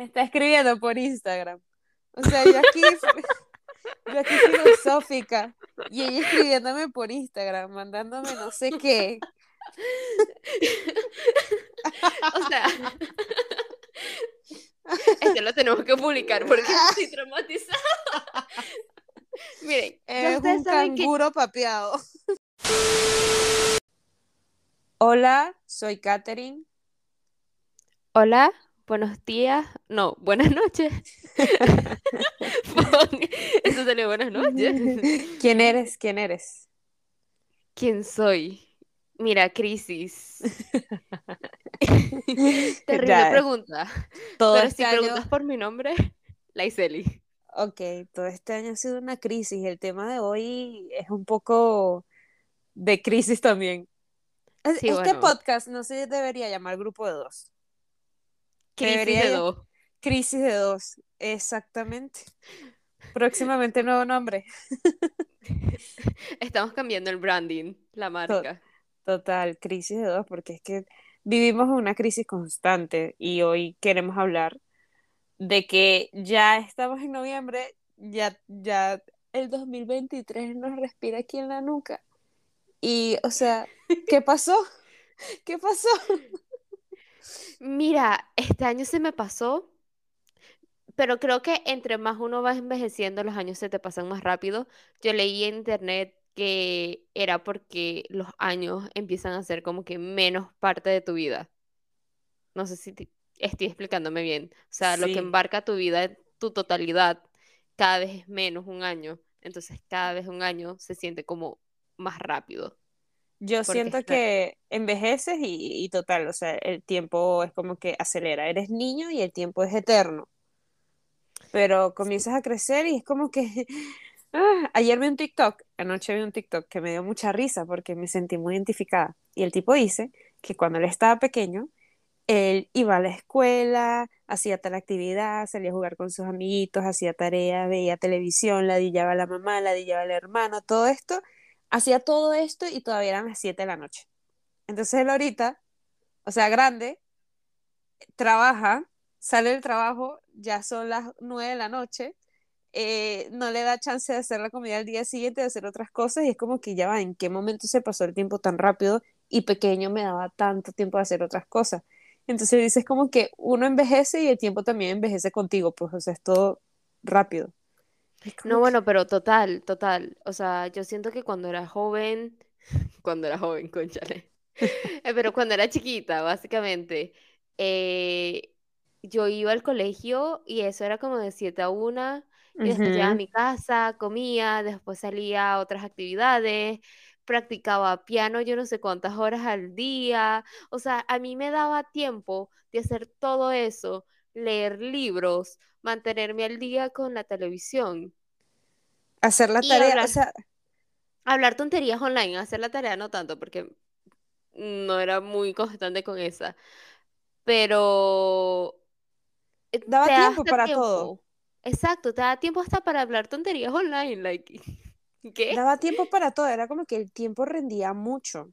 Me está escribiendo por Instagram. O sea, yo aquí, yo aquí filosófica y ella escribiéndome por Instagram, mandándome no sé qué. o sea, este lo tenemos que publicar porque estoy traumatizada. Miren, es un canguro papeado. Hola, soy Katherine. Hola, buenos días. No, buenas noches. Eso salió buenas noches. ¿Quién eres? ¿Quién eres? ¿Quién soy? Mira, crisis. Terrible pregunta. Todo Pero este si preguntas por mi nombre, Laiseli. Ok, todo este año ha sido una crisis. El tema de hoy es un poco de crisis también este podcast no se debería llamar grupo de dos. Crisis de dos. Crisis de dos, exactamente. Próximamente nuevo nombre. Estamos cambiando el branding, la marca. Total, crisis de dos, porque es que vivimos una crisis constante y hoy queremos hablar de que ya estamos en noviembre, ya, ya el 2023 nos respira aquí en la nuca. Y, o sea, ¿qué pasó? ¿Qué pasó? Mira, este año se me pasó, pero creo que entre más uno va envejeciendo, los años se te pasan más rápido. Yo leí en internet que era porque los años empiezan a ser como que menos parte de tu vida. No sé si estoy explicándome bien. O sea, lo que embarca tu vida, tu totalidad, cada vez es menos un año. Entonces, cada vez un año se siente como más rápido. Yo siento que envejeces y, total, o sea, el tiempo es como que acelera. Eres niño y el tiempo es eterno. Pero comienzas a crecer y es como que... Ah, ayer vi un TikTok, anoche vi un TikTok que me dio mucha risa porque me sentí muy identificada. Y el tipo dice que cuando él estaba pequeño, él iba a la escuela, hacía tal actividad, salía a jugar con sus amiguitos, hacía tareas, veía televisión, la dillaba a la mamá, la dillaba al hermano, todo esto hacía todo esto y todavía eran las 7 de la noche. Entonces él ahorita, o sea, grande, trabaja, sale del trabajo, ya son las 9 de la noche, eh, no le da chance de hacer la comida al día siguiente, de hacer otras cosas, y es como que ya va, ¿en qué momento se pasó el tiempo tan rápido y pequeño me daba tanto tiempo de hacer otras cosas? Entonces dices como que uno envejece y el tiempo también envejece contigo, pues, o sea, es todo rápido. No, bueno, pero total, total. O sea, yo siento que cuando era joven, cuando era joven, conchale, eh, pero cuando era chiquita, básicamente, eh, yo iba al colegio y eso era como de 7 a 1, y después llegaba a mi casa, comía, después salía a otras actividades, practicaba piano yo no sé cuántas horas al día, o sea, a mí me daba tiempo de hacer todo eso, leer libros, mantenerme al día con la televisión. Hacer la tarea, hablar, o sea... Hablar tonterías online, hacer la tarea no tanto, porque no era muy constante con esa. Pero... Daba tiempo para todo. Exacto, te da tiempo hasta para hablar tonterías online, like... ¿Qué? Daba tiempo para todo, era como que el tiempo rendía mucho.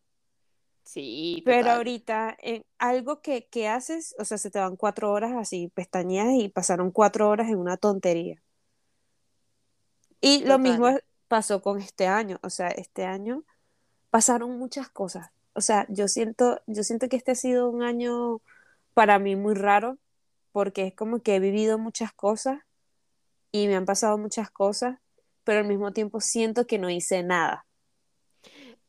Sí, Pero ahorita, en algo que, que, haces, o sea, se te van cuatro horas así, pestañeas y pasaron cuatro horas en una tontería. Y lo mismo pasó con este año, o sea, este año pasaron muchas cosas. O sea, yo siento, yo siento que este ha sido un año para mí muy raro, porque es como que he vivido muchas cosas y me han pasado muchas cosas, pero al mismo tiempo siento que no hice nada.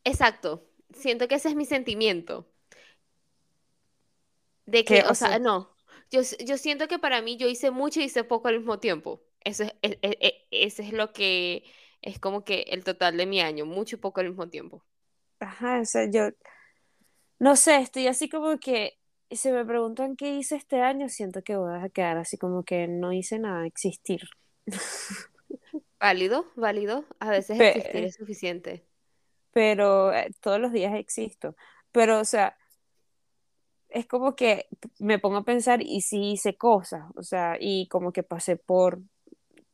Exacto, siento que ese es mi sentimiento. De que, o, sea, no, yo, yo siento que para mí yo hice mucho y hice poco al mismo tiempo. Eso es, e, e, e, ese es lo que es como que el total de mi año, mucho y poco al mismo tiempo. Ajá, o sea, yo no sé, estoy así como que si me preguntan qué hice este año, siento que voy a quedar así como que no hice nada, existir. Válido, válido. A veces existir es suficiente pero eh, todos los días existo. Pero, o sea, es como que me pongo a pensar y sí hice cosas, o sea, y como que pasé por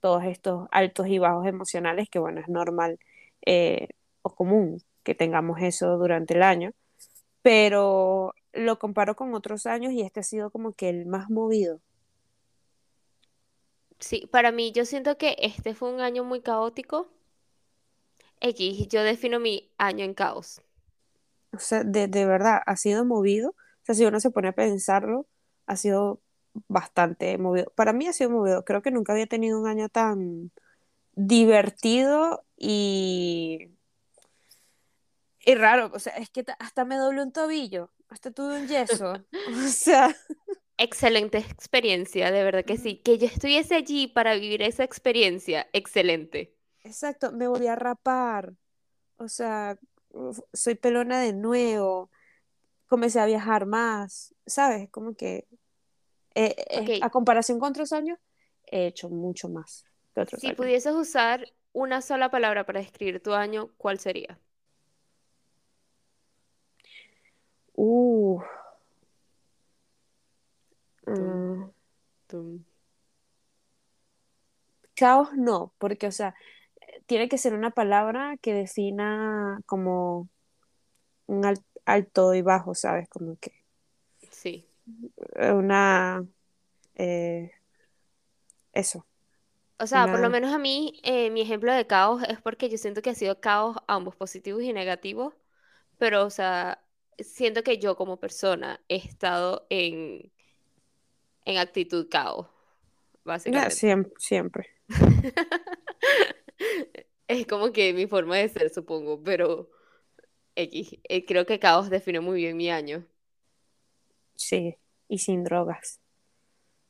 todos estos altos y bajos emocionales, que bueno, es normal eh, o común que tengamos eso durante el año, pero lo comparo con otros años y este ha sido como que el más movido. Sí, para mí yo siento que este fue un año muy caótico. X, yo defino mi año en caos. O sea, de, de verdad, ha sido movido. O sea, si uno se pone a pensarlo, ha sido bastante movido. Para mí ha sido movido. Creo que nunca había tenido un año tan divertido y, y raro. O sea, es que ta- hasta me doblé un tobillo, hasta tuve un yeso. O sea, Excelente experiencia, de verdad que sí. Que yo estuviese allí para vivir esa experiencia, excelente. Exacto, me volví a rapar. O sea, soy pelona de nuevo. Comencé a viajar más, ¿sabes? Como que eh, eh, a comparación con otros años, he hecho mucho más que otros si años. pudieses usar una sola palabra para describir tu año, ¿cuál sería? Uh, Tum, mm, tum. caos no, porque, o sea, tiene que ser una palabra que defina como un al- alto y bajo, ¿sabes? Como que Sí. eh, una, eh, eso, O sea, por lo menos a mí, eh, mi ejemplo de caos es porque yo siento que ha sido caos ambos positivos y negativos, pero, o sea, siento que yo como persona he estado en, en actitud caos, básicamente. siempre, siempre, Es como que mi forma de ser, supongo, pero X, eh, creo que caos define muy bien mi año. sí, y sin drogas.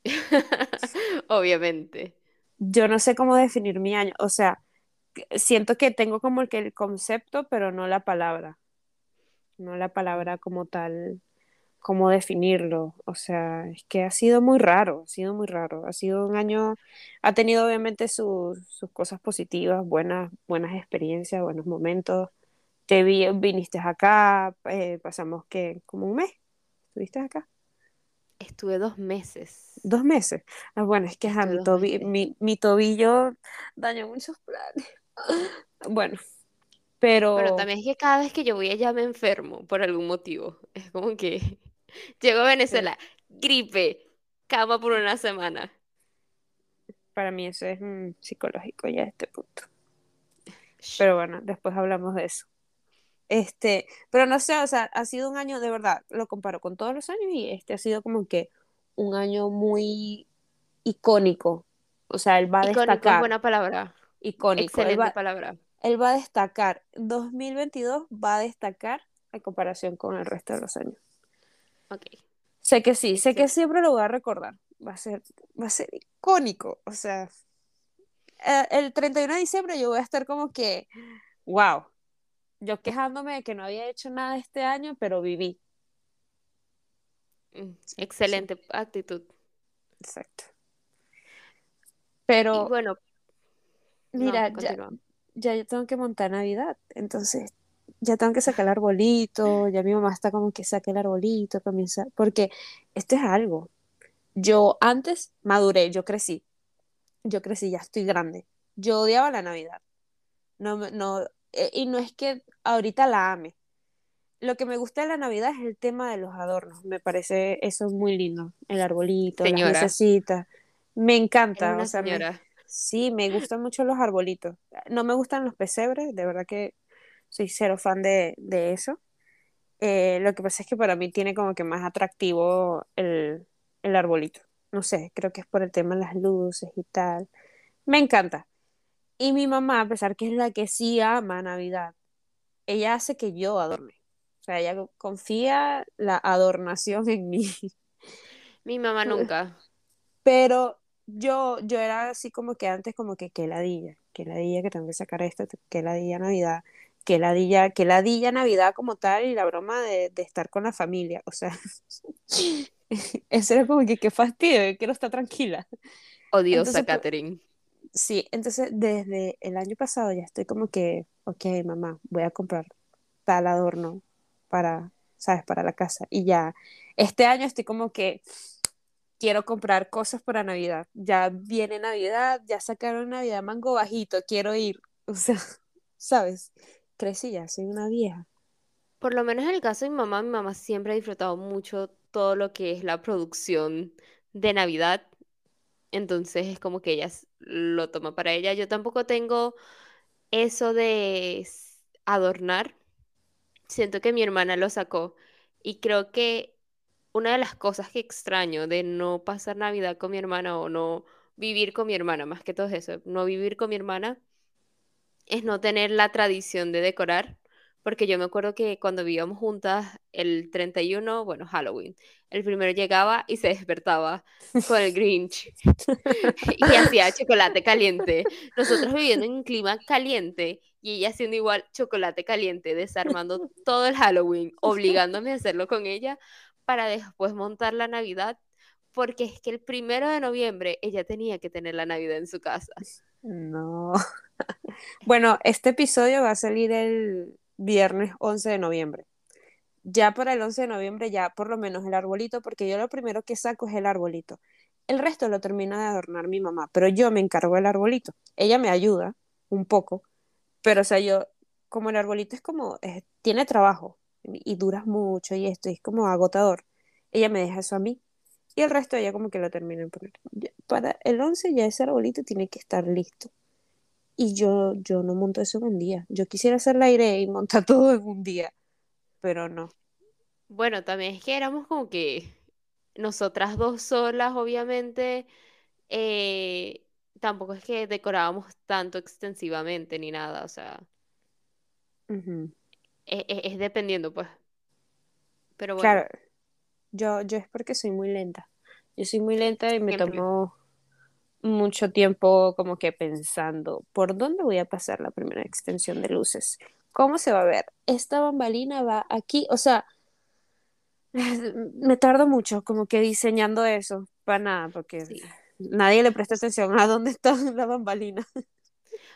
Obviamente. Yo no sé cómo definir mi año, o sea, siento que tengo como que el concepto, pero no la palabra, no la palabra como tal, cómo definirlo. O sea, es que ha sido muy raro, ha sido muy raro. Ha sido un año, ha tenido obviamente sus, sus cosas positivas, buenas, buenas experiencias, buenos momentos. Te vi, viniste acá, eh, pasamos que como un mes, estuviste acá, Estuve dos meses. dos meses. Ah, bueno, es que ajá, mi, tobi- mi, mi tobillo dañó muchos planes. Bueno, Bueno, pero también es que cada vez que yo voy allá me enfermo por algún motivo. Es como que llego a sí, Venezuela, gripe, cama por una semana. para mí eso es mm, psicológico ya a este punto. Pero bueno, después hablamos de eso. Este, pero no sé, o sea, ha sido un año de verdad, lo comparo con todos los años y este ha sido como que un año muy icónico. O sea, él va a Icónico es destacar, buena palabra. icónico, él Excelente va, palabra. él va a destacar, 2022 va a destacar en comparación con el resto de los años. Ok, Sé que sí, sé que siempre lo voy a recordar, va a ser, va a ser icónico, o sea, eh, el 31 de diciembre yo voy a estar como que, wow, yo quejándome de que no había hecho nada este año, pero viví. Mm, Sí, Excelente actitud. exacto. Y Pero bueno, no, mira, ya, ya yo tengo que montar Navidad, entonces ya tengo que sacar el arbolito, ya mi mamá está como que saque el arbolito, comienza, porque esto es algo. Yo antes maduré, yo crecí, yo crecí, ya estoy grande. Yo odiaba la Navidad. No, no, eh, y no es que ahorita la ame. Lo que me gusta de la Navidad es el tema de los adornos. Me parece eso muy lindo. El arbolito, las Señora, lucecitas. Me encanta, o sea, me, sí, me gustan mucho los arbolitos. No me gustan los pesebres, de verdad que soy cero fan de, de eso. Eh, lo que pasa es que para mí tiene como que más atractivo el, el arbolito. No sé, creo que es por el tema de las luces y tal. Me encanta. Y mi mamá, a pesar que es la que sí ama Navidad, ella hace que yo adorne. O sea, ella confía la adornación en mí. Mi mamá nunca. Pero yo, yo era así como que antes, como que qué ladilla, qué ladilla que tengo que sacar esto, qué ladilla Navidad, qué ladilla, ladilla Navidad como tal y la broma de, de estar con la familia. O sea, eso era como que qué fastidio, quiero estar tranquila. Odiosa Entonces, Catherine. sí, entonces desde el año pasado ya estoy como que, ok, mamá, voy a comprar tal adorno para, ¿sabes? Para la casa. Y ya, este año estoy como que quiero comprar cosas para Navidad. Ya viene Navidad, ya sacaron Navidad Mango Bajito, quiero ir. O sea, ¿sabes? Crecí ya, soy una vieja. Por lo menos en el caso de mi mamá, mi mamá siempre ha disfrutado mucho todo lo que es la producción de Navidad. Entonces es como que ella lo toma para ella. Yo tampoco tengo eso de adornar. Siento que mi hermana lo sacó. Y creo que una de las cosas que extraño de no pasar Navidad con mi hermana o no vivir con mi hermana, más que todo eso, no vivir con mi hermana es no tener la tradición de decorar, porque yo me acuerdo que cuando vivíamos juntas el 31, bueno, Halloween, el primero llegaba y se despertaba con el Grinch y hacía chocolate caliente. Nosotros viviendo en un clima caliente y ella haciendo igual chocolate caliente, desarmando todo el Halloween, obligándome a hacerlo con ella para después montar la Navidad, porque es que el primero de noviembre ella tenía que tener la Navidad en su casa. No. Bueno, este episodio va a salir el viernes 11 de noviembre. Ya para el 11 de noviembre ya por lo menos el arbolito, porque yo lo primero que saco es el arbolito. El resto lo termina de adornar mi mamá, pero yo me encargo del arbolito. Ella me ayuda un poco, pero o sea, yo, como el arbolito es como, tiene trabajo y, duras mucho y esto es como agotador, ella me deja eso a mí y el resto ella como que lo termina de poner. Para el 11 ya ese arbolito tiene que estar listo. Y yo, yo no monto eso en un día. Yo quisiera hacer la aire y montar todo en un día, pero no. Bueno, también es que éramos como que nosotras dos solas, obviamente, eh, tampoco es que decorábamos tanto extensivamente ni nada, o sea, e- e- es, dependiendo, pues. Pero bueno, Claro, yo, yo es porque soy muy lenta. Yo soy muy lenta y me siempre. tomo mucho tiempo como que pensando, ¿por dónde voy a pasar la primera extensión de luces? ¿Cómo se va a ver? Esta bambalina va aquí, o sea, me tardo mucho como que diseñando eso, para nada, porque Sí. nadie le presta atención a dónde está la bambalina.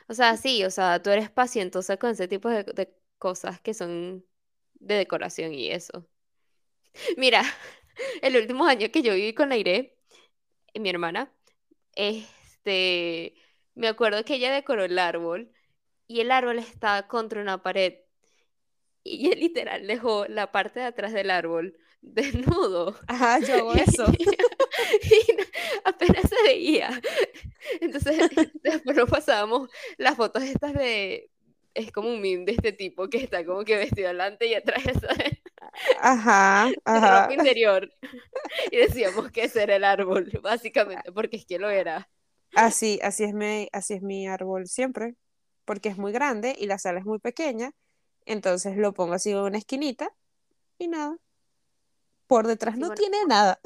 O sea, sí, o sea, tú eres pacientosa con ese tipo de, de cosas que son de decoración y eso. Mira, el último año que yo viví con Aire, mi hermana, este, me acuerdo que ella decoró el árbol y el árbol estaba contra una pared y él literal dejó la parte de atrás del árbol desnudo Ajá, yo hago y, eso. y apenas se veía. Entonces, después nos pasábamos las fotos estas de, es como un meme de este tipo que está como que vestido adelante y atrás ¿sabes? Ajá, ajá. ropa interior y decíamos que ese era el árbol, básicamente, porque es que lo era. Así, así es mi, así es mi árbol siempre, porque es muy grande y la sala es muy pequeña, entonces lo pongo así en una esquinita y nada. Por detrás no bueno, tiene nada.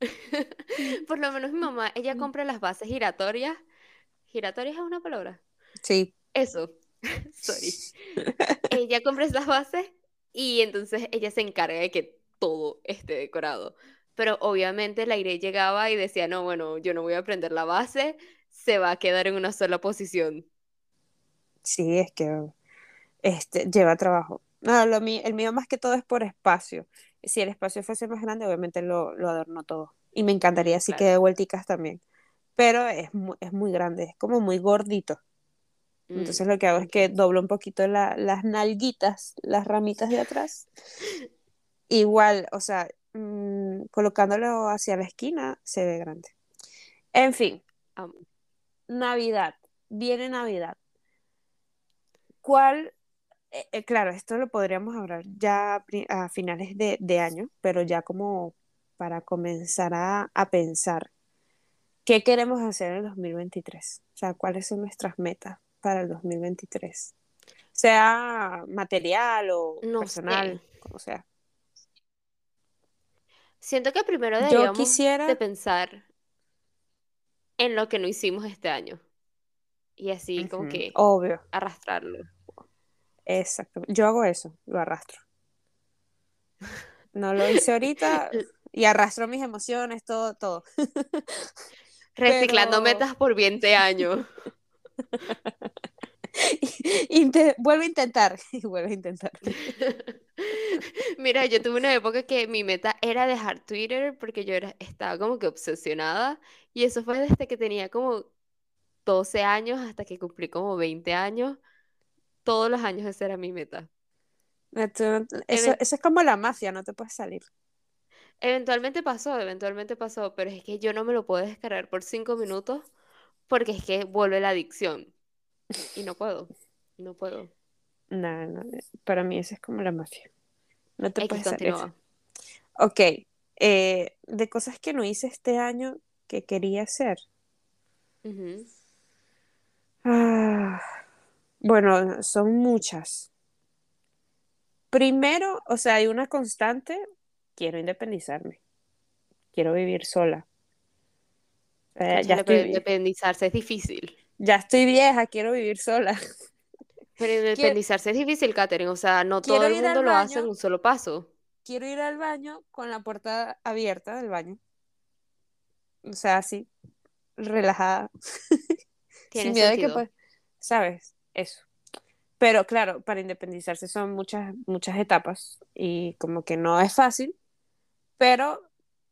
por lo menos mi mamá, ella compra las bases giratorias. ¿Giratorias es una palabra? Sí. Eso, sorry. Ella compra esas bases y entonces ella se encarga de que todo esté decorado. Pero obviamente la aire llegaba y decía, no, bueno, yo no voy a prender la base, se va a quedar en una sola posición. Sí, es que este, lleva trabajo. No, lo mío, el mío más que todo es por espacio. Si el espacio fuese más grande, obviamente lo, lo adorno todo. Y me encantaría así que Claro. de vuelticas también. Pero es, mu- es muy grande, es como muy gordito. Mm, Entonces lo que hago es que doblo un poquito la- las nalguitas, las ramitas de atrás. Igual, o sea, mm, colocándolo hacia la esquina se ve grande. En fin, Navidad. Viene Navidad. ¿Cuál? eh, eh, claro, esto lo podríamos hablar ya a finales de, de año, pero ya como para comenzar a, a pensar qué queremos hacer en el 2023. O sea, cuáles son nuestras metas para el 2023. Sea material o No sé. personal, como sea. Siento que primero Yo deberíamos de quisiera, pensar en lo que no hicimos este año y así como ujú, que obvio, arrastrarlo. exacto. Yo hago eso, lo arrastro. No lo hice ahorita y arrastro mis emociones, todo, todo. Reciclando Pero metas por 20 años. vuelvo a intentar y vuelvo a intentar. Mira, yo tuve una época que mi meta era dejar Twitter porque yo era, estaba como que obsesionada y eso fue desde que tenía como 12 años hasta que cumplí como 20 años. Todos los años esa era mi meta. Eso, eso es como la mafia, no te puedes salir. Eventualmente pasó, eventualmente pasó, pero es que yo no me lo puedo descargar por cinco minutos porque es que vuelve la adicción. Y no puedo, no puedo. No, no, para mí eso es como la mafia. No te X puedes hacer eso. continúa. Ok, eh, de cosas que no hice este año que quería hacer. Ah, bueno, son muchas. Primero, o sea, hay una constante, quiero independizarme, quiero vivir sola. Eh, ya estoy, independizarse es difícil. ya estoy vieja, quiero vivir sola. Pero Quiero, independizarse es difícil, Katherine. O sea, no todo quiero el ir al mundo lo hace en un solo paso. quiero ir al baño con la puerta abierta del baño. O sea, así, relajada, sin miedo de que, sentido. ¿sabes? Eso. Pero claro, para independizarse son muchas, muchas etapas y como que no es fácil, pero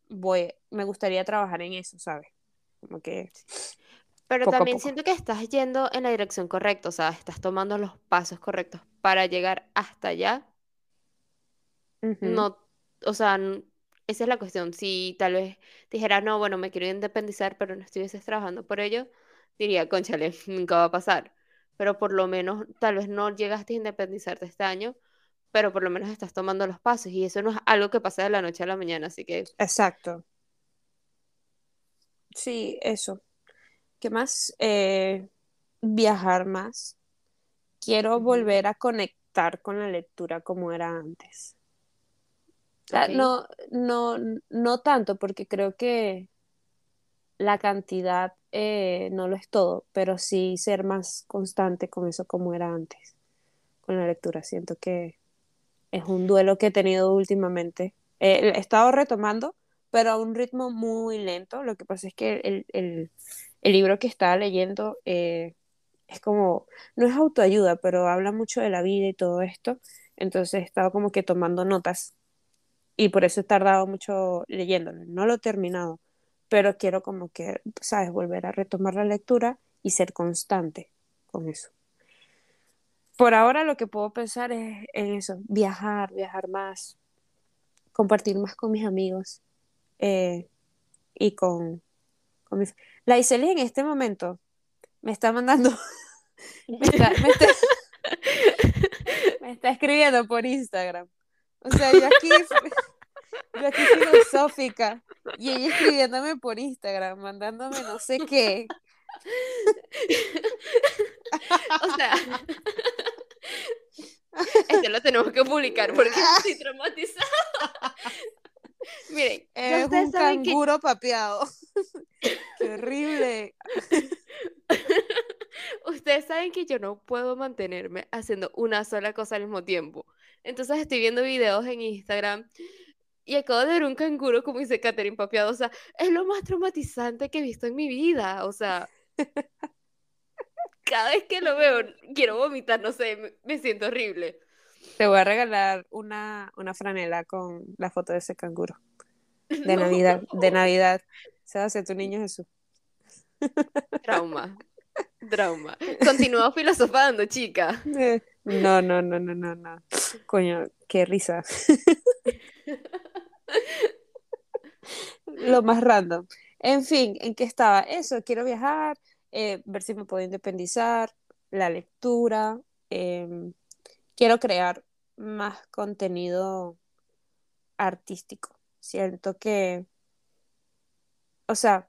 voy, me gustaría trabajar en eso, ¿sabes? Como que Pero poco también siento que estás yendo en la dirección correcta. O sea, estás tomando los pasos correctos para llegar hasta allá. No, o sea, esa es la cuestión. Si tal vez dijera, no, bueno, me quiero independizar, pero no estuvieses trabajando por ello, diría, cónchale, nunca va a pasar. Pero por lo menos, tal vez no llegaste a independizarte este año, pero por lo menos estás tomando los pasos. Y eso no es algo que pasa de la noche a la mañana. Así que, Exacto. Sí, eso. ¿Qué más? Eh, viajar más. Quiero volver a conectar con la lectura como era antes. Ok, no, no, no tanto, porque creo que la cantidad eh, no lo es todo, pero sí ser más constante con eso como era antes, con la lectura. Siento que es un duelo que he tenido últimamente. Eh, he estado retomando, pero a un ritmo muy lento. Lo que pasa es que el, el- el libro que estaba leyendo eh, es como, no es autoayuda, pero habla mucho de la vida y todo esto. Entonces he estado como que tomando notas y por eso he tardado mucho leyéndolo. No lo he terminado, pero quiero como que, ¿sabes? Volver a retomar la lectura y ser constante con eso. Por ahora lo que puedo pensar es en eso, viajar, viajar más, compartir más con mis amigos eh, y con, con mis... La Iseli en este momento me está mandando, me está, escribiendo por Instagram. O sea, yo aquí, yo aquí filosófica y ella escribiéndome por Instagram, mandándome no sé qué. O sea, este lo tenemos que publicar porque estoy traumatizada. Miren, Es un saben que canguro papeado. Qué horrible. ustedes saben que yo no puedo mantenerme haciendo una sola cosa al mismo tiempo. Entonces estoy viendo videos en Instagram y acabo de ver un canguro, como dice Catherine Papeado. O sea, es lo más traumatizante que he visto en mi vida. O sea, cada vez que lo veo quiero vomitar, no sé, me, me siento horrible. Te voy a regalar una, una franela con la foto de ese canguro. De No, Navidad, de Navidad. Se va a hacer tu niño Jesús. trauma, trauma. Continúa filosofando, chica. Eh, No, no, no, no, no, no. Coño, qué risa. Lo más random. En fin, ¿en qué estaba? Eso, quiero viajar, eh, ver si me puedo independizar, la lectura, em, quiero crear más contenido artístico. Siento que, o sea,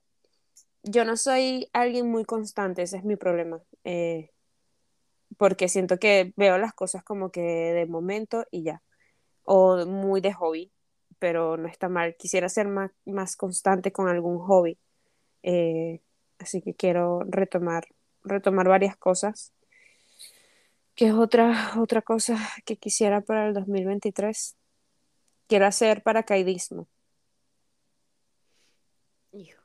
yo no soy alguien muy constante, ese es mi problema. eh, porque siento que veo las cosas como que de momento y ya, o muy de hobby, pero no está mal. Quisiera ser más, más constante con algún hobby, eh, así que quiero retomar, retomar varias cosas. ¿Qué es otra, otra cosa que quisiera para el 2023? Quiero hacer paracaidismo. Hijo,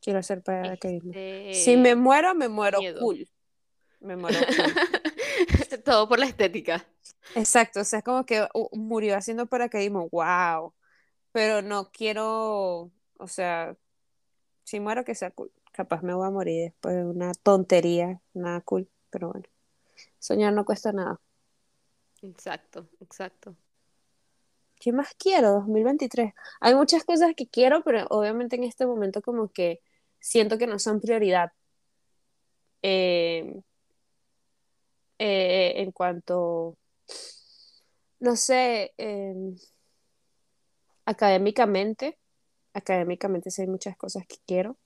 Quiero hacer paracaidismo. Si me este, muero, me muero miedo. cool. Me muero cool. Todo por la estética. Exacto, o sea, es como que murió haciendo paracaidismo, wow. Pero no quiero, o sea, si muero que sea cool. Capaz me voy a morir después de una tontería, nada cool, pero bueno. Soñar no cuesta nada. Exacto, exacto. ¿qué más quiero 2023? Hay muchas cosas que quiero, pero obviamente en este momento como que siento que no son prioridad. Eh, eh, en cuanto, no sé, em, académicamente, académicamente sí hay muchas cosas que quiero,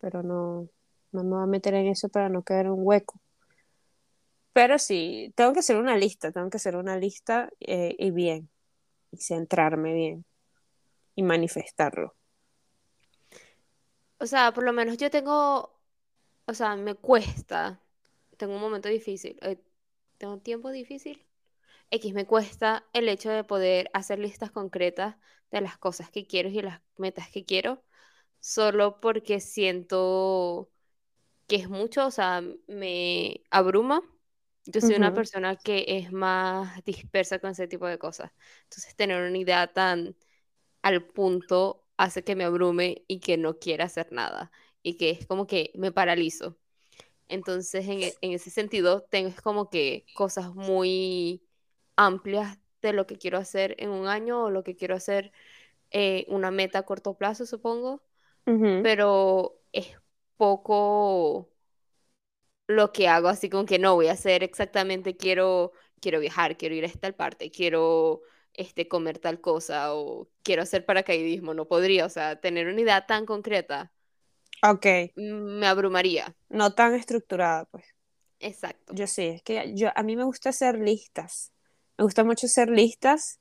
pero no, no me voy a meter en eso para no caer en un hueco. Pero sí, tengo que hacer una lista, tengo que hacer una lista eh, y bien, y centrarme bien y manifestarlo. O sea, por lo menos yo tengo, o sea, me cuesta, tengo un momento difícil, eh, tengo un tiempo difícil. X me cuesta el hecho de poder hacer listas concretas de las cosas que quiero y las metas que quiero, solo porque siento que es mucho, o sea, me abruma. Yo soy una persona que es más dispersa con ese tipo de cosas. Entonces, tener una idea tan al punto hace que me abrume y que no quiera hacer nada. Y que es como que me paralizo. Entonces, en, e- en ese sentido, tengo como que cosas muy amplias de lo que quiero hacer en un año o lo que quiero hacer, eh, una meta a corto plazo, supongo, pero es poco lo que hago, así como que no voy a hacer exactamente, quiero, quiero viajar, quiero ir a esta parte, quiero este, comer tal cosa o quiero hacer paracaidismo, no podría, o sea, tener una idea tan concreta Ok, me abrumaría. no tan estructurada, pues. Exacto. Yo sé, es que yo, a mí me gusta hacer listas. Me gusta mucho hacer listas,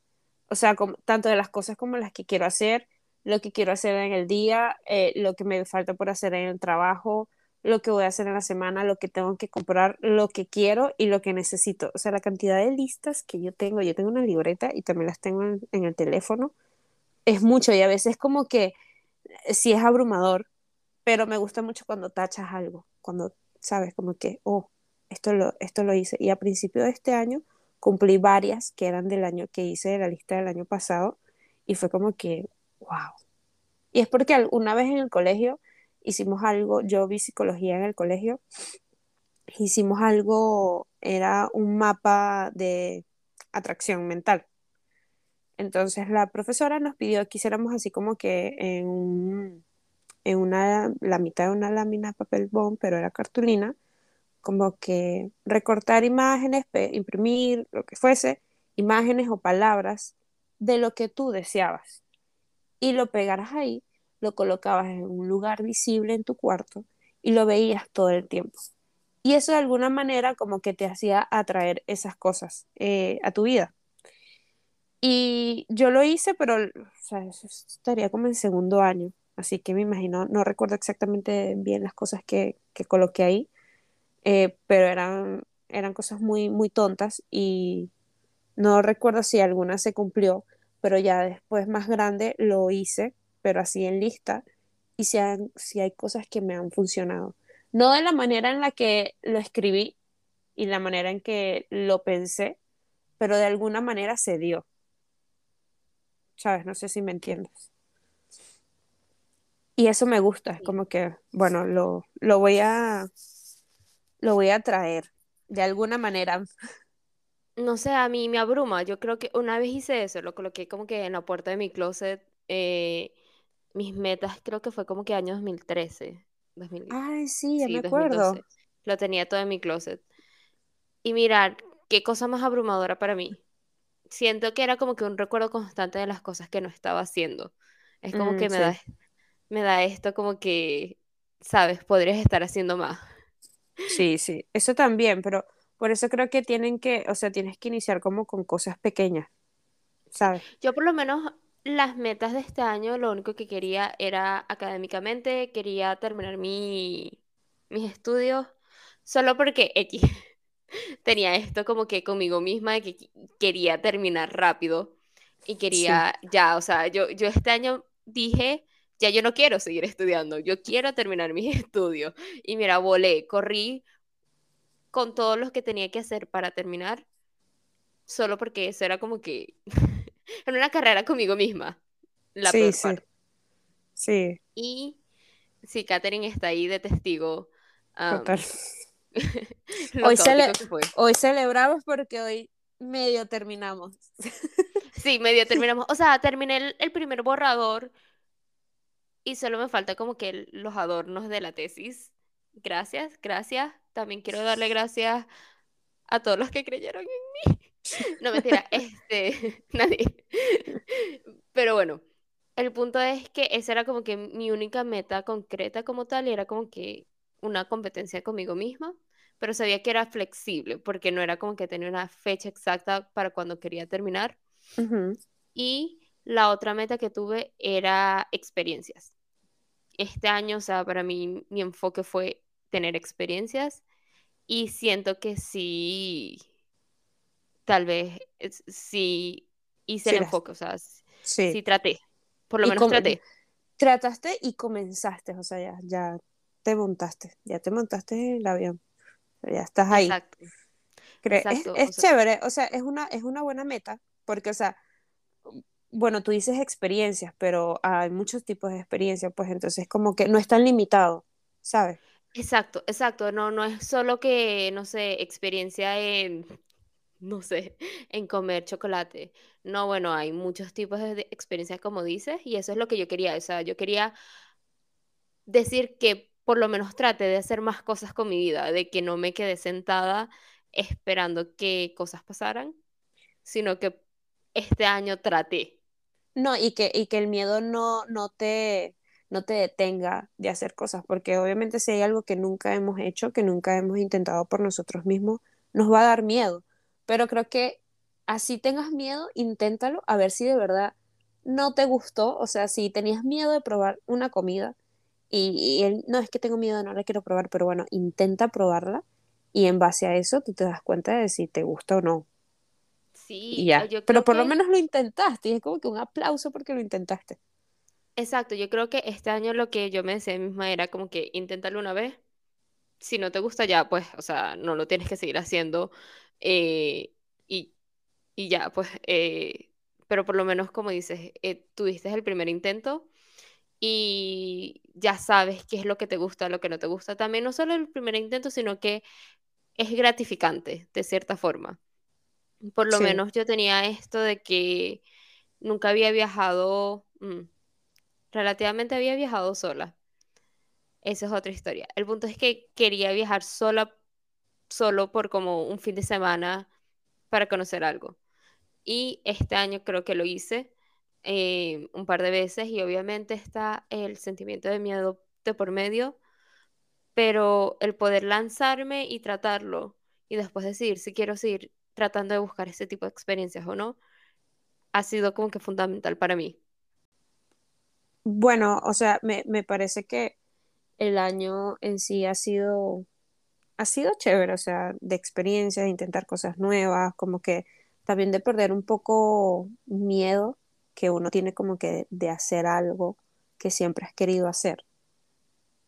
o sea, como- tanto de las cosas como las que quiero hacer, lo que quiero hacer en el día, eh, lo que me falta por hacer en el trabajo, lo que voy a hacer en la semana, lo que tengo que comprar, lo que quiero y lo que necesito. O sea, la cantidad de listas que yo tengo, yo tengo una libreta y también las tengo en, el teléfono, es mucho y a veces como que eh, sí es abrumador pero me gusta mucho cuando tachas algo, cuando sabes como que, oh, esto lo, esto lo hice. Y a principio de este año cumplí varias que eran del año que hice de la lista del año pasado y fue como que, wow. Y es porque alguna vez en el colegio hicimos algo, yo vi psicología en el colegio, hicimos algo, era un mapa de atracción mental. Entonces la profesora nos pidió que hiciéramos así como que en en una, la mitad de una lámina de papel bond, pero era cartulina, como que recortar imágenes, imprimir, lo que fuese, imágenes o palabras de lo que tú deseabas. Y lo pegaras ahí, lo colocabas en un lugar visible en tu cuarto y lo veías todo el tiempo. Y eso de alguna manera como que te hacía atraer esas cosas eh, a tu vida. Y yo lo hice, pero estaría como en segundo año, así que me imagino, no recuerdo exactamente bien las cosas que, que coloqué ahí, eh, pero eran, eran cosas muy, muy tontas y no recuerdo si alguna se cumplió, pero ya después más grande lo hice, pero así en lista, y si, han- si hay cosas que me han funcionado. No de la manera en la que lo escribí y la manera en que lo pensé, pero de alguna manera se dio. ¿sabes? No sé si me entiendes. Y eso me gusta, es como que, bueno, lo, lo voy a, lo voy a traer de alguna manera. No sé, a mí me abruma. Yo creo que una vez hice eso, lo coloqué como que en la puerta de mi closet. eh, mis metas creo que fue como que año 2013, 2000, Ay, sí, ya me sí, acuerdo. 2012. Lo tenía todo en mi closet. Y mirar, qué cosa más abrumadora para mí. Siento que era como que un recuerdo constante de las cosas que no estaba haciendo. Es como Mm, que me da, me da esto como que, sabes, podrías estar haciendo más. sí, sí, eso también, pero por eso creo que tienen que, o sea, tienes que iniciar como con cosas pequeñas, ¿sabes? yo por lo menos las metas de este año, lo único que quería era académicamente, quería terminar mi, mis estudios, solo porque X tenía esto como que conmigo misma de que quería terminar rápido y Sí, quería ya, o sea, yo, yo este año dije, ya yo no quiero seguir estudiando, yo quiero terminar mis estudios. Y mira, volé, corrí con todo lo que tenía que hacer para terminar, solo porque eso era como que en una carrera conmigo misma, la sí, sí, parte. sí, Y si Katherine está ahí de testigo, total. lo Hoy, cele- celebramos porque hoy medio terminamos. Sí, medio terminamos. O sea, terminé el, el primer borrador y solo me falta como que el- los adornos de la tesis. Gracias, gracias. También quiero darle gracias a todos los que creyeron en mí. No, mentira, este, nadie. Pero bueno, el punto es que esa era como que mi única meta concreta como tal, y era como que una competencia conmigo misma, pero sabía que era flexible, porque no era como que tenía una fecha exacta para cuando quería terminar. Y la otra meta que tuve era experiencias. Este año, o sea, para mí mi enfoque fue tener experiencias y siento que sí, tal vez es- sí hice el Sí, las- enfoque, o sea, sí. sí traté, por lo Y menos traté. trataste y comenzaste, o sea, ya, ya te montaste, ya te montaste en el avión, ya estás ahí. Exacto, es, es o sea, chévere, o sea, es una, es una buena meta, porque, o sea, bueno, tú dices experiencias, pero hay muchos tipos de experiencias, pues entonces como que no es tan limitado, ¿sabes? exacto, exacto. No, no es solo que, no sé, experiencia en, no sé, en comer chocolate. No, bueno, hay muchos tipos de experiencias, como dices, y eso es lo que yo quería. O sea, yo quería decir que por lo menos trate de hacer más cosas con mi vida, de que no me quedé sentada esperando que cosas pasaran, sino que este año traté. No, y que, y que el miedo no, no te, no te detenga de hacer cosas, porque obviamente si hay algo que nunca hemos hecho, que nunca hemos intentado por nosotros mismos, nos va a dar miedo. Pero creo que así tengas miedo, inténtalo a ver si de verdad no te gustó, o sea, si tenías miedo de probar una comida y, y el- no es que tengo miedo, no la quiero probar, pero bueno, intenta probarla y en base a eso tú te das cuenta de si te gusta o no. Sí, ya, yo pero por lo menos lo intentaste y es como que un aplauso porque lo intentaste. exacto, yo creo que este año lo que yo me decía misma era como que inténtalo una vez, si no te gusta ya, pues, o sea, no lo tienes que seguir haciendo eh, y, y ya, pues, eh, pero por lo menos como dices, eh, tuviste el primer intento y ya sabes qué es lo que te gusta, lo que no te gusta. También no solo el primer intento, sino que es gratificante, de cierta forma. Por lo Sí. menos yo tenía esto de que nunca había viajado, mm, relativamente había viajado sola. Esa es otra historia. El punto es que quería viajar sola, solo por como un fin de semana para conocer algo. Y este año creo que lo hice eh, un par de veces y obviamente está el sentimiento de miedo de por medio, pero el poder lanzarme y tratarlo y después decidir si quiero seguir tratando de buscar ese tipo de experiencias o no, ha sido como que fundamental para mí. Bueno, o sea, me, me parece que el año en sí ha sido, ha sido chévere, o sea, de experiencias, de intentar cosas nuevas, como que también de perder un poco miedo que uno tiene como que de hacer algo que siempre has querido hacer,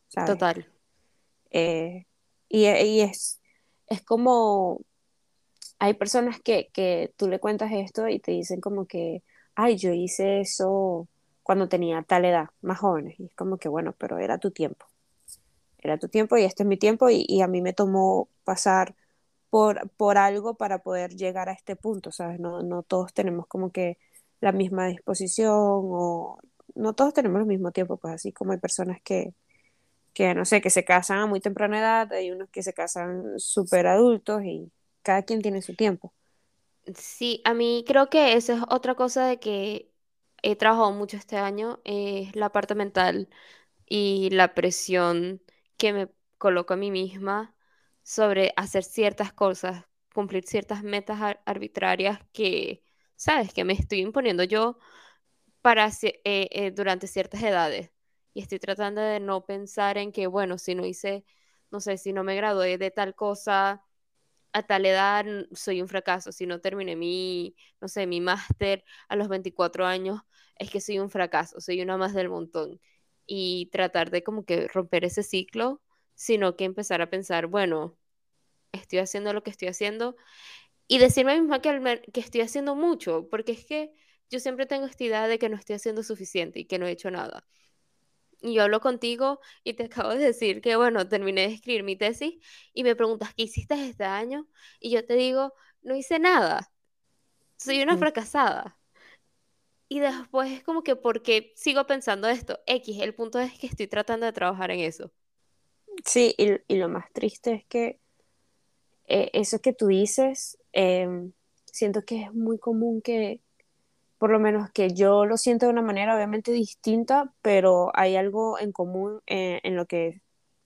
¿sabes? Total. Eh, y, y es, es como, hay personas que, que tú le cuentas esto y te dicen como que, ay, yo hice eso cuando tenía tal edad, más jóvenes, y es como que, bueno, pero era tu tiempo. Era tu tiempo y este es mi tiempo y, y a mí me tomó pasar por, por algo para poder llegar a este punto, ¿sabes? No, no todos tenemos como que la misma disposición o no todos tenemos el mismo tiempo, pues así como hay personas que, que no sé, que se casan a muy temprana edad, hay unos que se casan súper adultos y cada quien tiene su tiempo. Sí, a mí creo que eso es otra cosa de que he trabajado mucho este año, es la parte mental y la presión que me coloco a mí misma sobre hacer ciertas cosas, cumplir ciertas metas ar- arbitrarias que, sabes, que me estoy imponiendo yo para eh, eh, durante ciertas edades. Y estoy tratando de no pensar en que, bueno, si no hice, no sé, si no me gradué de tal cosa a tal edad, soy un fracaso. Si no terminé mi, no sé, mi máster a los 24 años, es que soy un fracaso, soy una más del montón. Y tratar de como que romper ese ciclo, sino que empezar a pensar, bueno, estoy haciendo lo que estoy haciendo y decirme a mí misma que, que estoy haciendo mucho, porque es que yo siempre tengo esta idea de que no estoy haciendo suficiente y que no he hecho nada. Y yo hablo contigo y te acabo de decir que, bueno, terminé de escribir mi tesis y me preguntas, ¿qué hiciste este año? Y yo te digo, no hice nada, soy una fracasada. Y después es como que porque sigo pensando esto, X, el punto es que estoy tratando de trabajar en eso. Sí, y, y lo más triste es que eh, eso que tú dices, em, siento que es muy común que, por lo menos que yo lo siento de una manera obviamente distinta, pero hay algo en común eh, en, lo que,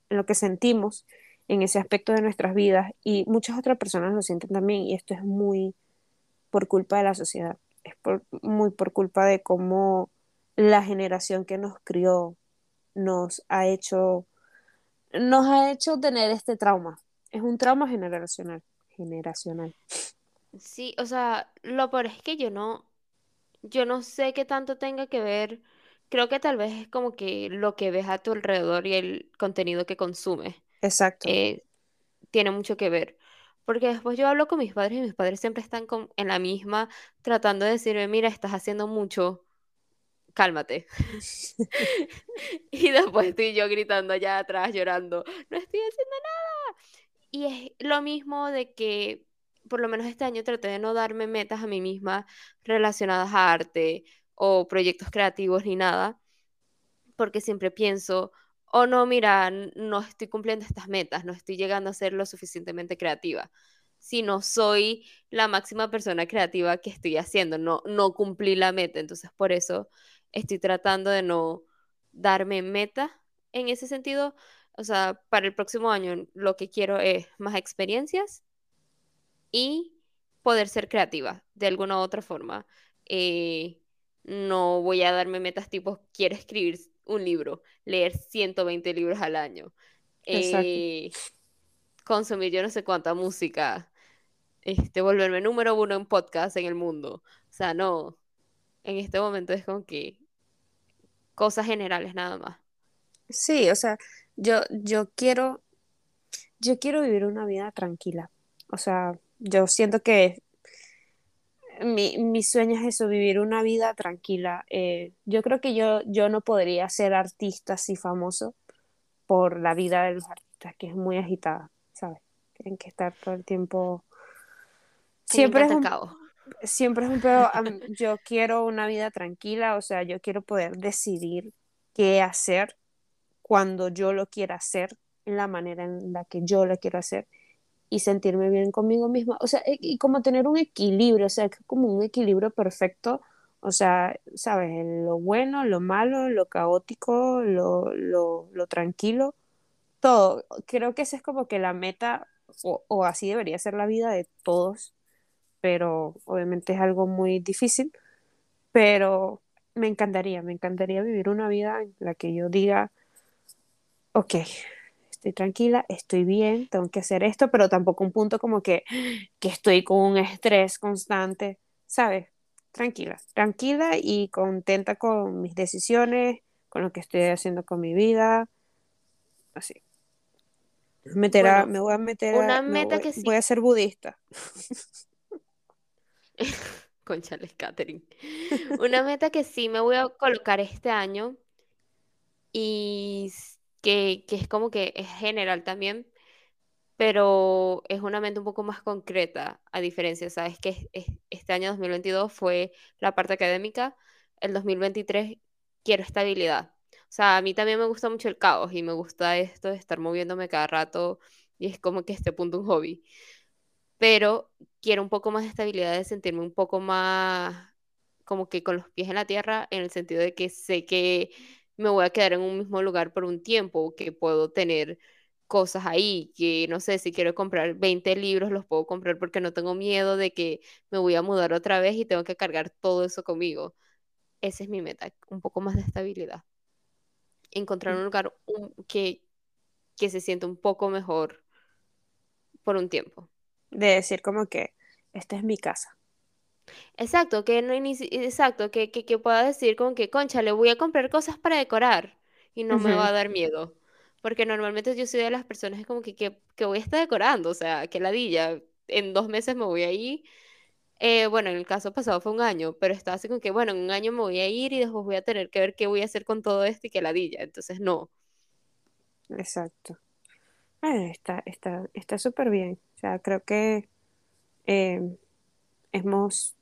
en lo que sentimos en ese aspecto de nuestras vidas y muchas otras personas lo sienten también y esto es muy por culpa de la sociedad, es por, muy por culpa de cómo la generación que nos crió nos ha hecho nos ha hecho tener este trauma. Es un trauma generacional, generacional. Sí, o sea, lo peor es que yo no, yo no sé qué tanto tenga que ver. Creo que tal vez es como que lo que ves a tu alrededor y el contenido que consumes Exacto, eh, tiene mucho que ver. Porque después yo hablo con mis padres y mis padres siempre están con- en la misma tratando de decirme, mira, estás haciendo mucho, cálmate. Y después estoy yo gritando allá atrás, llorando, no estoy haciendo nada. Y es lo mismo de que, por lo menos este año traté de no darme metas a mí misma relacionadas a arte o proyectos creativos ni nada, porque siempre pienso, oh no, mira, no estoy cumpliendo estas metas, no estoy llegando a ser lo suficientemente creativa. Si no soy la máxima persona creativa que estoy haciendo, no, no cumplí la meta. Entonces, por eso estoy tratando de no darme meta en ese sentido. O sea, para el próximo año lo que quiero es más experiencias y poder ser creativa de alguna u otra forma. Eh, no voy a darme metas tipo, quiero escribir un libro, leer 120 libros al año, eh, consumir yo no sé cuánta música, este, volverme número uno en podcast en el mundo. O sea, no, en este momento es como que cosas generales nada más. Sí, o sea, yo, yo quiero, yo quiero vivir una vida tranquila. O sea, yo siento que mi, mi sueño es eso, vivir una vida tranquila. Eh, yo creo que yo, yo no podría ser artista así famoso por la vida de los artistas, que es muy agitada, ¿sabes? Tienen que estar todo el tiempo. Siempre es un, siempre es un pedo. am- Yo quiero una vida tranquila, o sea, yo quiero poder decidir qué hacer cuando yo lo quiera hacer, en la manera en la que yo lo quiero hacer y sentirme bien conmigo misma. O sea, y como tener un equilibrio, o sea, como un equilibrio perfecto. O sea, sabes, lo bueno, lo malo, lo caótico, lo, lo, lo tranquilo, todo. Creo que esa es como que la meta, o, o así debería ser la vida de todos, pero obviamente es algo muy difícil. Pero me encantaría, me encantaría vivir una vida en la que yo diga, ok, estoy tranquila, estoy bien, tengo que hacer esto, pero tampoco un punto como que, que estoy con un estrés constante, ¿sabes? Tranquila, tranquila y contenta con mis decisiones, con lo que estoy haciendo con mi vida, así. Meter a- me voy a meter a, una me meta voy, que voy a sí, ser budista. Conchales Catherine, una meta que sí me voy a colocar este año y que, que es como que es general también, pero es una mente un poco más concreta, a diferencia, sabes que es- es- este año 2022 fue la parte académica, el 2023 quiero estabilidad. O sea, a mí también me gusta mucho el caos y me gusta esto de estar moviéndome cada rato y es como que este punto un hobby, pero quiero un poco más de estabilidad, de sentirme un poco más como que con los pies en la tierra, en el sentido de que sé que me voy a quedar en un mismo lugar por un tiempo, que puedo tener cosas ahí, que no sé, si quiero comprar 20 libros, los puedo comprar porque no tengo miedo de que me voy a mudar otra vez y tengo que cargar todo eso conmigo. Esa es mi meta, un poco más de estabilidad. Encontrar un lugar un- que, que se sienta un poco mejor por un tiempo. De decir como que esta es mi casa. Exacto, que no inici- exacto, que, que, que pueda decir como que, concha, le voy a comprar cosas para decorar y no me va Ujú, a dar miedo. Porque normalmente yo soy de las personas como que, que, que voy a estar decorando, o sea, que ladilla, en dos meses me voy a ir. Eh, bueno, en el caso pasado fue un año, pero estaba así como que, bueno, en un año me voy a ir y después voy a tener que ver qué voy a hacer con todo esto y que ladilla. Entonces, no. Exacto. Está, está, está súper bien. O sea, creo que eh, hemos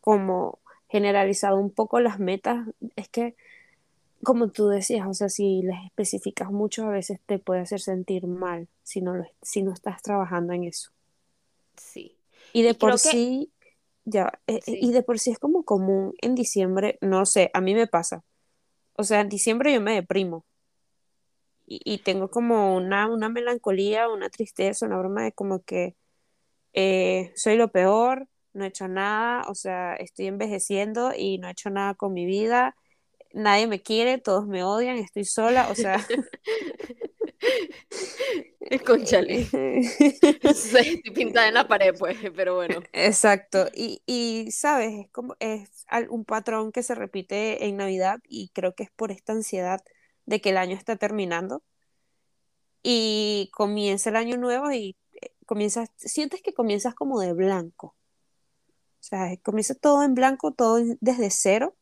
como generalizado un poco las metas. Es que, como tú decías, o sea, si les especificas mucho, a veces te puede hacer sentir mal si no, lo, si no estás trabajando en eso. Sí. Y de Y por que sí, ya, eh, eh, y de por sí es como común en diciembre, no sé, a mí me pasa. O sea, en diciembre yo me deprimo y, y tengo como una, una melancolía, una tristeza, una broma de como que eh, soy lo peor, no he hecho nada, o sea, estoy envejeciendo y no he hecho nada con mi vida, nadie me quiere, todos me odian, estoy sola, o sea, Cónchale. Sí, estoy pintada en la pared, pues, pero bueno. exacto, y, y sabes, es como, es un patrón que se repite en Navidad y creo que es por esta ansiedad de que el año está terminando y comienza el año nuevo y eh, comienzas, sientes que comienzas como de blanco. Comienza todo en blanco, todo desde cero,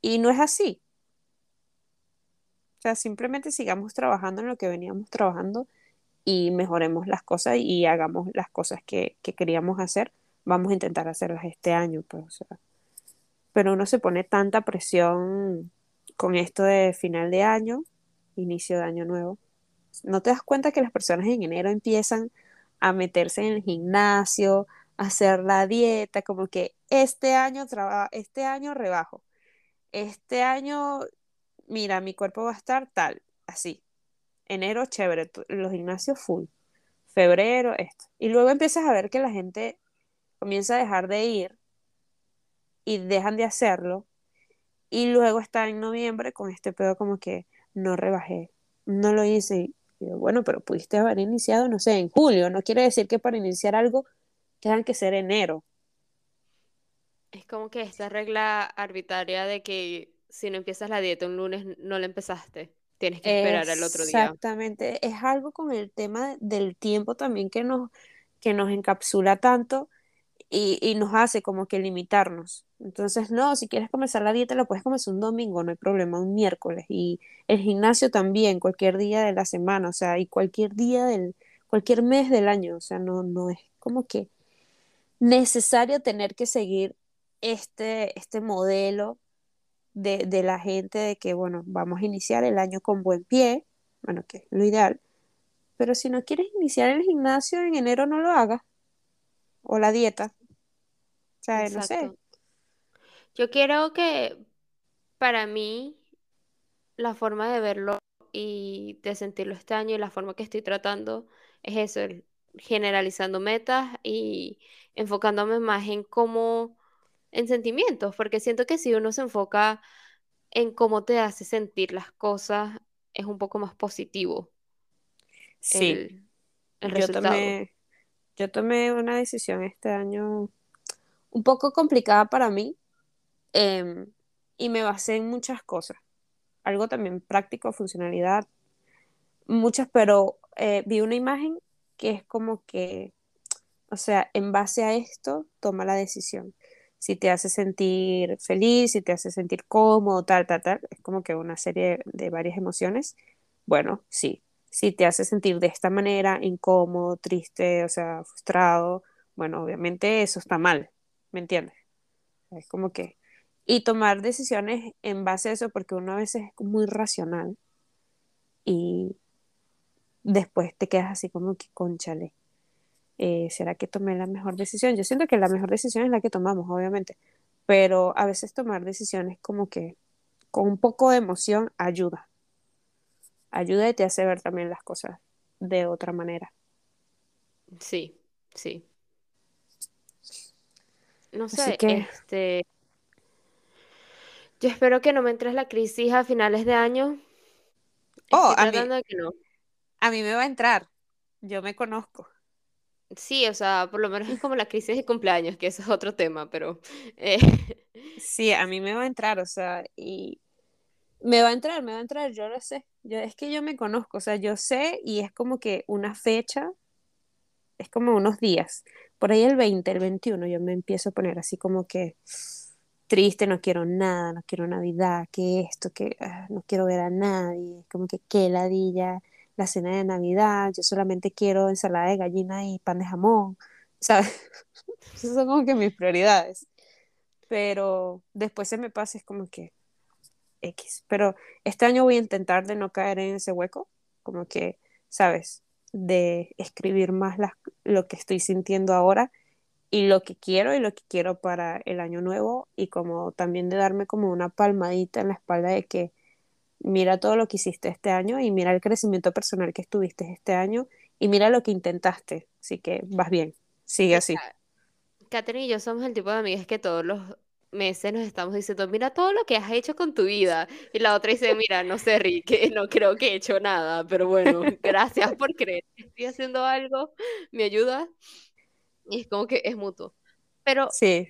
y no es así. O sea, simplemente sigamos trabajando en lo que veníamos trabajando y mejoremos las cosas y hagamos las cosas que, que queríamos hacer. Vamos a intentar hacerlas este año, pues, o sea. Pero uno se pone tanta presión con esto de final de año, inicio de año nuevo. ¿No te das cuenta que las personas en enero empiezan a meterse en el gimnasio, hacer la dieta, como que este año traba- este año rebajo, este año, mira, mi cuerpo va a estar tal, así. Enero, chévere, los gimnasios full. Febrero, esto. Y luego empiezas a ver que la gente comienza a dejar de ir y dejan de hacerlo. Y luego está en noviembre con este pedo como que no rebajé, no lo hice. Bueno, pero pudiste haber iniciado, no sé, en julio. No quiere decir que para iniciar algo tengan que ser enero. Es como que esta regla arbitraria de que si no empiezas la dieta un lunes, no la empezaste. Tienes que esperar al otro día. Exactamente. Es algo con el tema del tiempo también que nos, que nos encapsula tanto y, y nos hace como que limitarnos. Entonces, no, si quieres comenzar la dieta, la puedes comenzar un domingo, no hay problema, un miércoles. Y el gimnasio también, cualquier día de la semana, o sea, y cualquier día del, cualquier mes del año, o sea, no, no es como que necesario tener que seguir este, este modelo de, de la gente de que, bueno, vamos a iniciar el año con buen pie, bueno, que es lo ideal, pero si no quieres iniciar el gimnasio en enero, no lo hagas, o la dieta, o sea, no sé. Exacto. Yo quiero que para mí la forma de verlo y de sentirlo este año y la forma que estoy tratando es eso, el- generalizando metas y enfocándome más en cómo, en sentimientos, porque siento que si uno se enfoca en cómo te hace sentir las cosas, es un poco más positivo Sí, el, el yo resultado. tomé, yo tomé una decisión este año un poco complicada para mí em, y me basé en muchas cosas, algo también práctico, funcionalidad, muchas, pero eh, vi una imagen que es como que, o sea, en base a esto, toma la decisión. Si te hace sentir feliz, si te hace sentir cómodo, tal, tal, tal, es como que una serie de varias emociones. Bueno, sí. Si te hace sentir de esta manera, incómodo, triste, o sea, frustrado, bueno, obviamente eso está mal, ¿me entiendes? Es como que... Y tomar decisiones en base a eso, porque uno a veces es muy racional y después te quedas así como que, cónchale, eh, ¿será que tomé la mejor decisión? Yo siento que la mejor decisión es la que tomamos, obviamente, pero a veces tomar decisiones como que con un poco de emoción ayuda, ayuda y te hace ver también las cosas de otra manera. Sí, sí. No sé, que, este, yo espero que no me entres la crisis a finales de año. oh, Estoy a mí, tratando de que no. A mí me va a entrar, yo me conozco. Sí, o sea, por lo menos es como la crisis de cumpleaños, que eso es otro tema, pero eh, Sí, a mí me va a entrar, o sea, y me va a entrar, me va a entrar, yo lo sé. Yo, es que yo me conozco, o sea, yo sé y es como que una fecha, es como unos días. Por ahí el 20, el 21, yo me empiezo a poner así como que triste, no quiero nada, no quiero Navidad, que esto, que ah, no quiero ver a nadie, como que qué ladilla, la cena de Navidad, yo solamente quiero ensalada de gallina y pan de jamón, ¿sabes? Esas son como que mis prioridades. pero después se me pasa, es como que X. Pero este año voy a intentar de no caer en ese hueco, como que, ¿sabes? De escribir más las, lo que estoy sintiendo ahora y lo que quiero y lo que quiero para el año nuevo y como también de darme como una palmadita en la espalda de que mira todo lo que hiciste este año y mira el crecimiento personal que estuviste este año y mira lo que intentaste, así que vas bien, sigue así. Catherine y yo somos el tipo de amigas que todos los meses nos estamos diciendo, mira todo lo que has hecho con tu vida. Y la otra dice, mira, no sé, Rick, no creo que he hecho nada, pero bueno, gracias por creer que estoy haciendo algo, me ayuda. Y es como que es mutuo. Pero sí.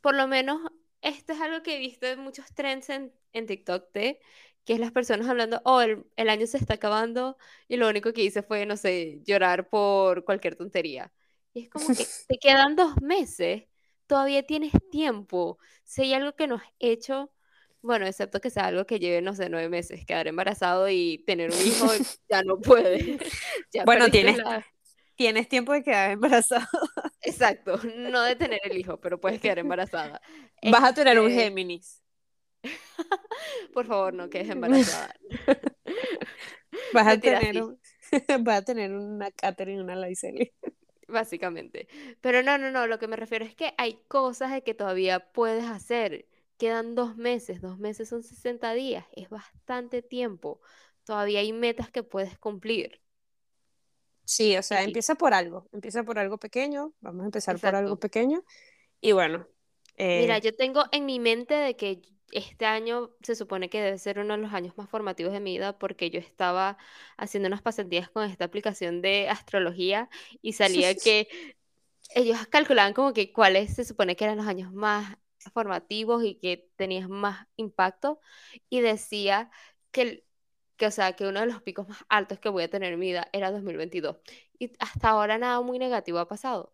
por lo menos esto es algo que he visto en muchos trends en, en TikTok de que es las personas hablando, oh, el, el, año se está acabando y lo único que hice fue, no sé, llorar por cualquier tontería. Y es como que te quedan dos meses, todavía tienes tiempo. Si hay algo que no has hecho, bueno, excepto que sea algo que lleve, no sé, nueve meses, quedar embarazado y tener un hijo, ya no puede. bueno, tienes, tienes tiempo de quedar embarazado. Exacto, no de tener el hijo, pero puedes quedar embarazada. Vas a tener un Este, Géminis. Por favor, no quedes embarazada. Vas a tener, vas a tener una Catherine y una Laiseli. Básicamente. Pero no, no, no, lo que me refiero es que hay cosas de que todavía puedes hacer. Quedan dos meses, dos meses son 60 días, es bastante tiempo. Todavía hay metas que puedes cumplir. Sí, o sea, empieza por algo, empieza por algo pequeño, vamos a empezar por algo pequeño y bueno, Mira, eh, yo tengo en mi mente de que este año se supone que debe ser uno de los años más formativos de mi vida porque yo estaba haciendo unas pasantías con esta aplicación de astrología y salía que ellos calculaban como que cuáles se supone que eran los años más formativos y que tenían más impacto y decía que, que, o sea, que uno de los picos más altos que voy a tener en mi vida era 2022 y hasta ahora nada muy negativo ha pasado,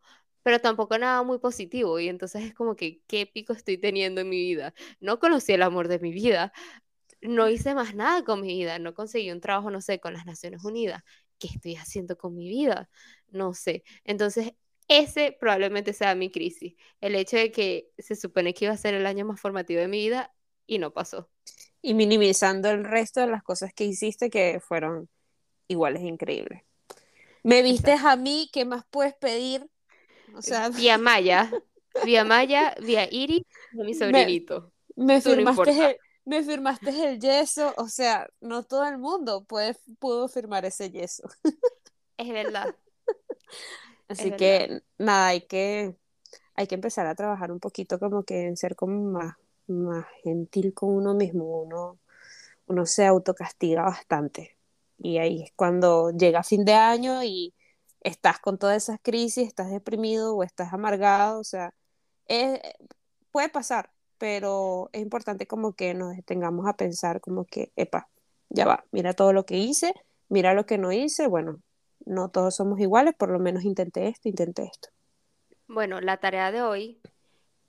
pero tampoco nada muy positivo y entonces es como que qué pico estoy teniendo en mi vida. No conocí el amor de mi vida, no hice más nada con mi vida, no conseguí un trabajo, no sé, con las Naciones Unidas. ¿Qué estoy haciendo con mi vida? No sé. Entonces, ese probablemente sea mi crisis. El hecho de que se supone que iba a ser el año más formativo de mi vida y no pasó. y minimizando el resto de las cosas que hiciste que fueron iguales increíbles. Me viste Exacto. a mí, ¿qué más puedes pedir? O sea, Vía Maya, vía Maya, vía Iris, de mi me, sobrinito. me no firmaste importa. el, me firmaste el yeso, o sea, no todo el mundo puede, pudo firmar ese yeso. Es verdad, es Así verdad. que nada, hay que, hay que empezar a trabajar un poquito como que en ser como más, más gentil con uno mismo, uno, uno se autocastiga bastante. Y ahí es cuando llega fin de año y estás con todas esas crisis, estás deprimido o estás amargado, o sea, es- puede pasar, pero es importante como que nos detengamos a pensar como que, epa, ya va, mira todo lo que hice, mira lo que no hice, bueno, no todos somos iguales, por lo menos intenté esto, intenté esto. Bueno, la tarea de hoy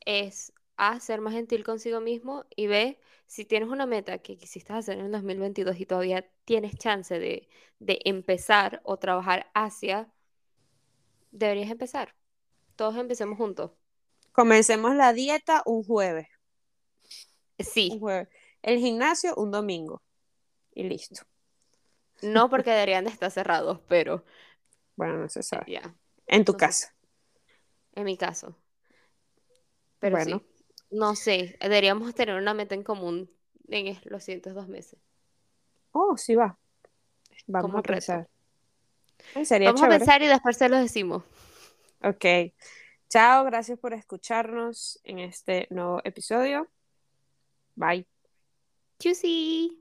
es A, ser más gentil consigo mismo y B, si tienes una meta que quisiste hacer en el 2022 y todavía tienes chance de, de empezar o trabajar hacia, deberías empezar. Todos empecemos juntos. Comencemos la dieta un jueves, un Sí, jueves. El gimnasio un domingo y listo. no porque deberían de estar cerrados, pero Bueno, no se sabe. En tu no sé, casa. en mi caso. Pero Bueno, sí, no sé, deberíamos tener una meta en común en los siguientes dos meses, oh, sí va. Vamos como a un reto. Sería Vamos a pensar y después se los decimos. Ok. Chao, gracias por escucharnos en este nuevo episodio. Bye. Chusi.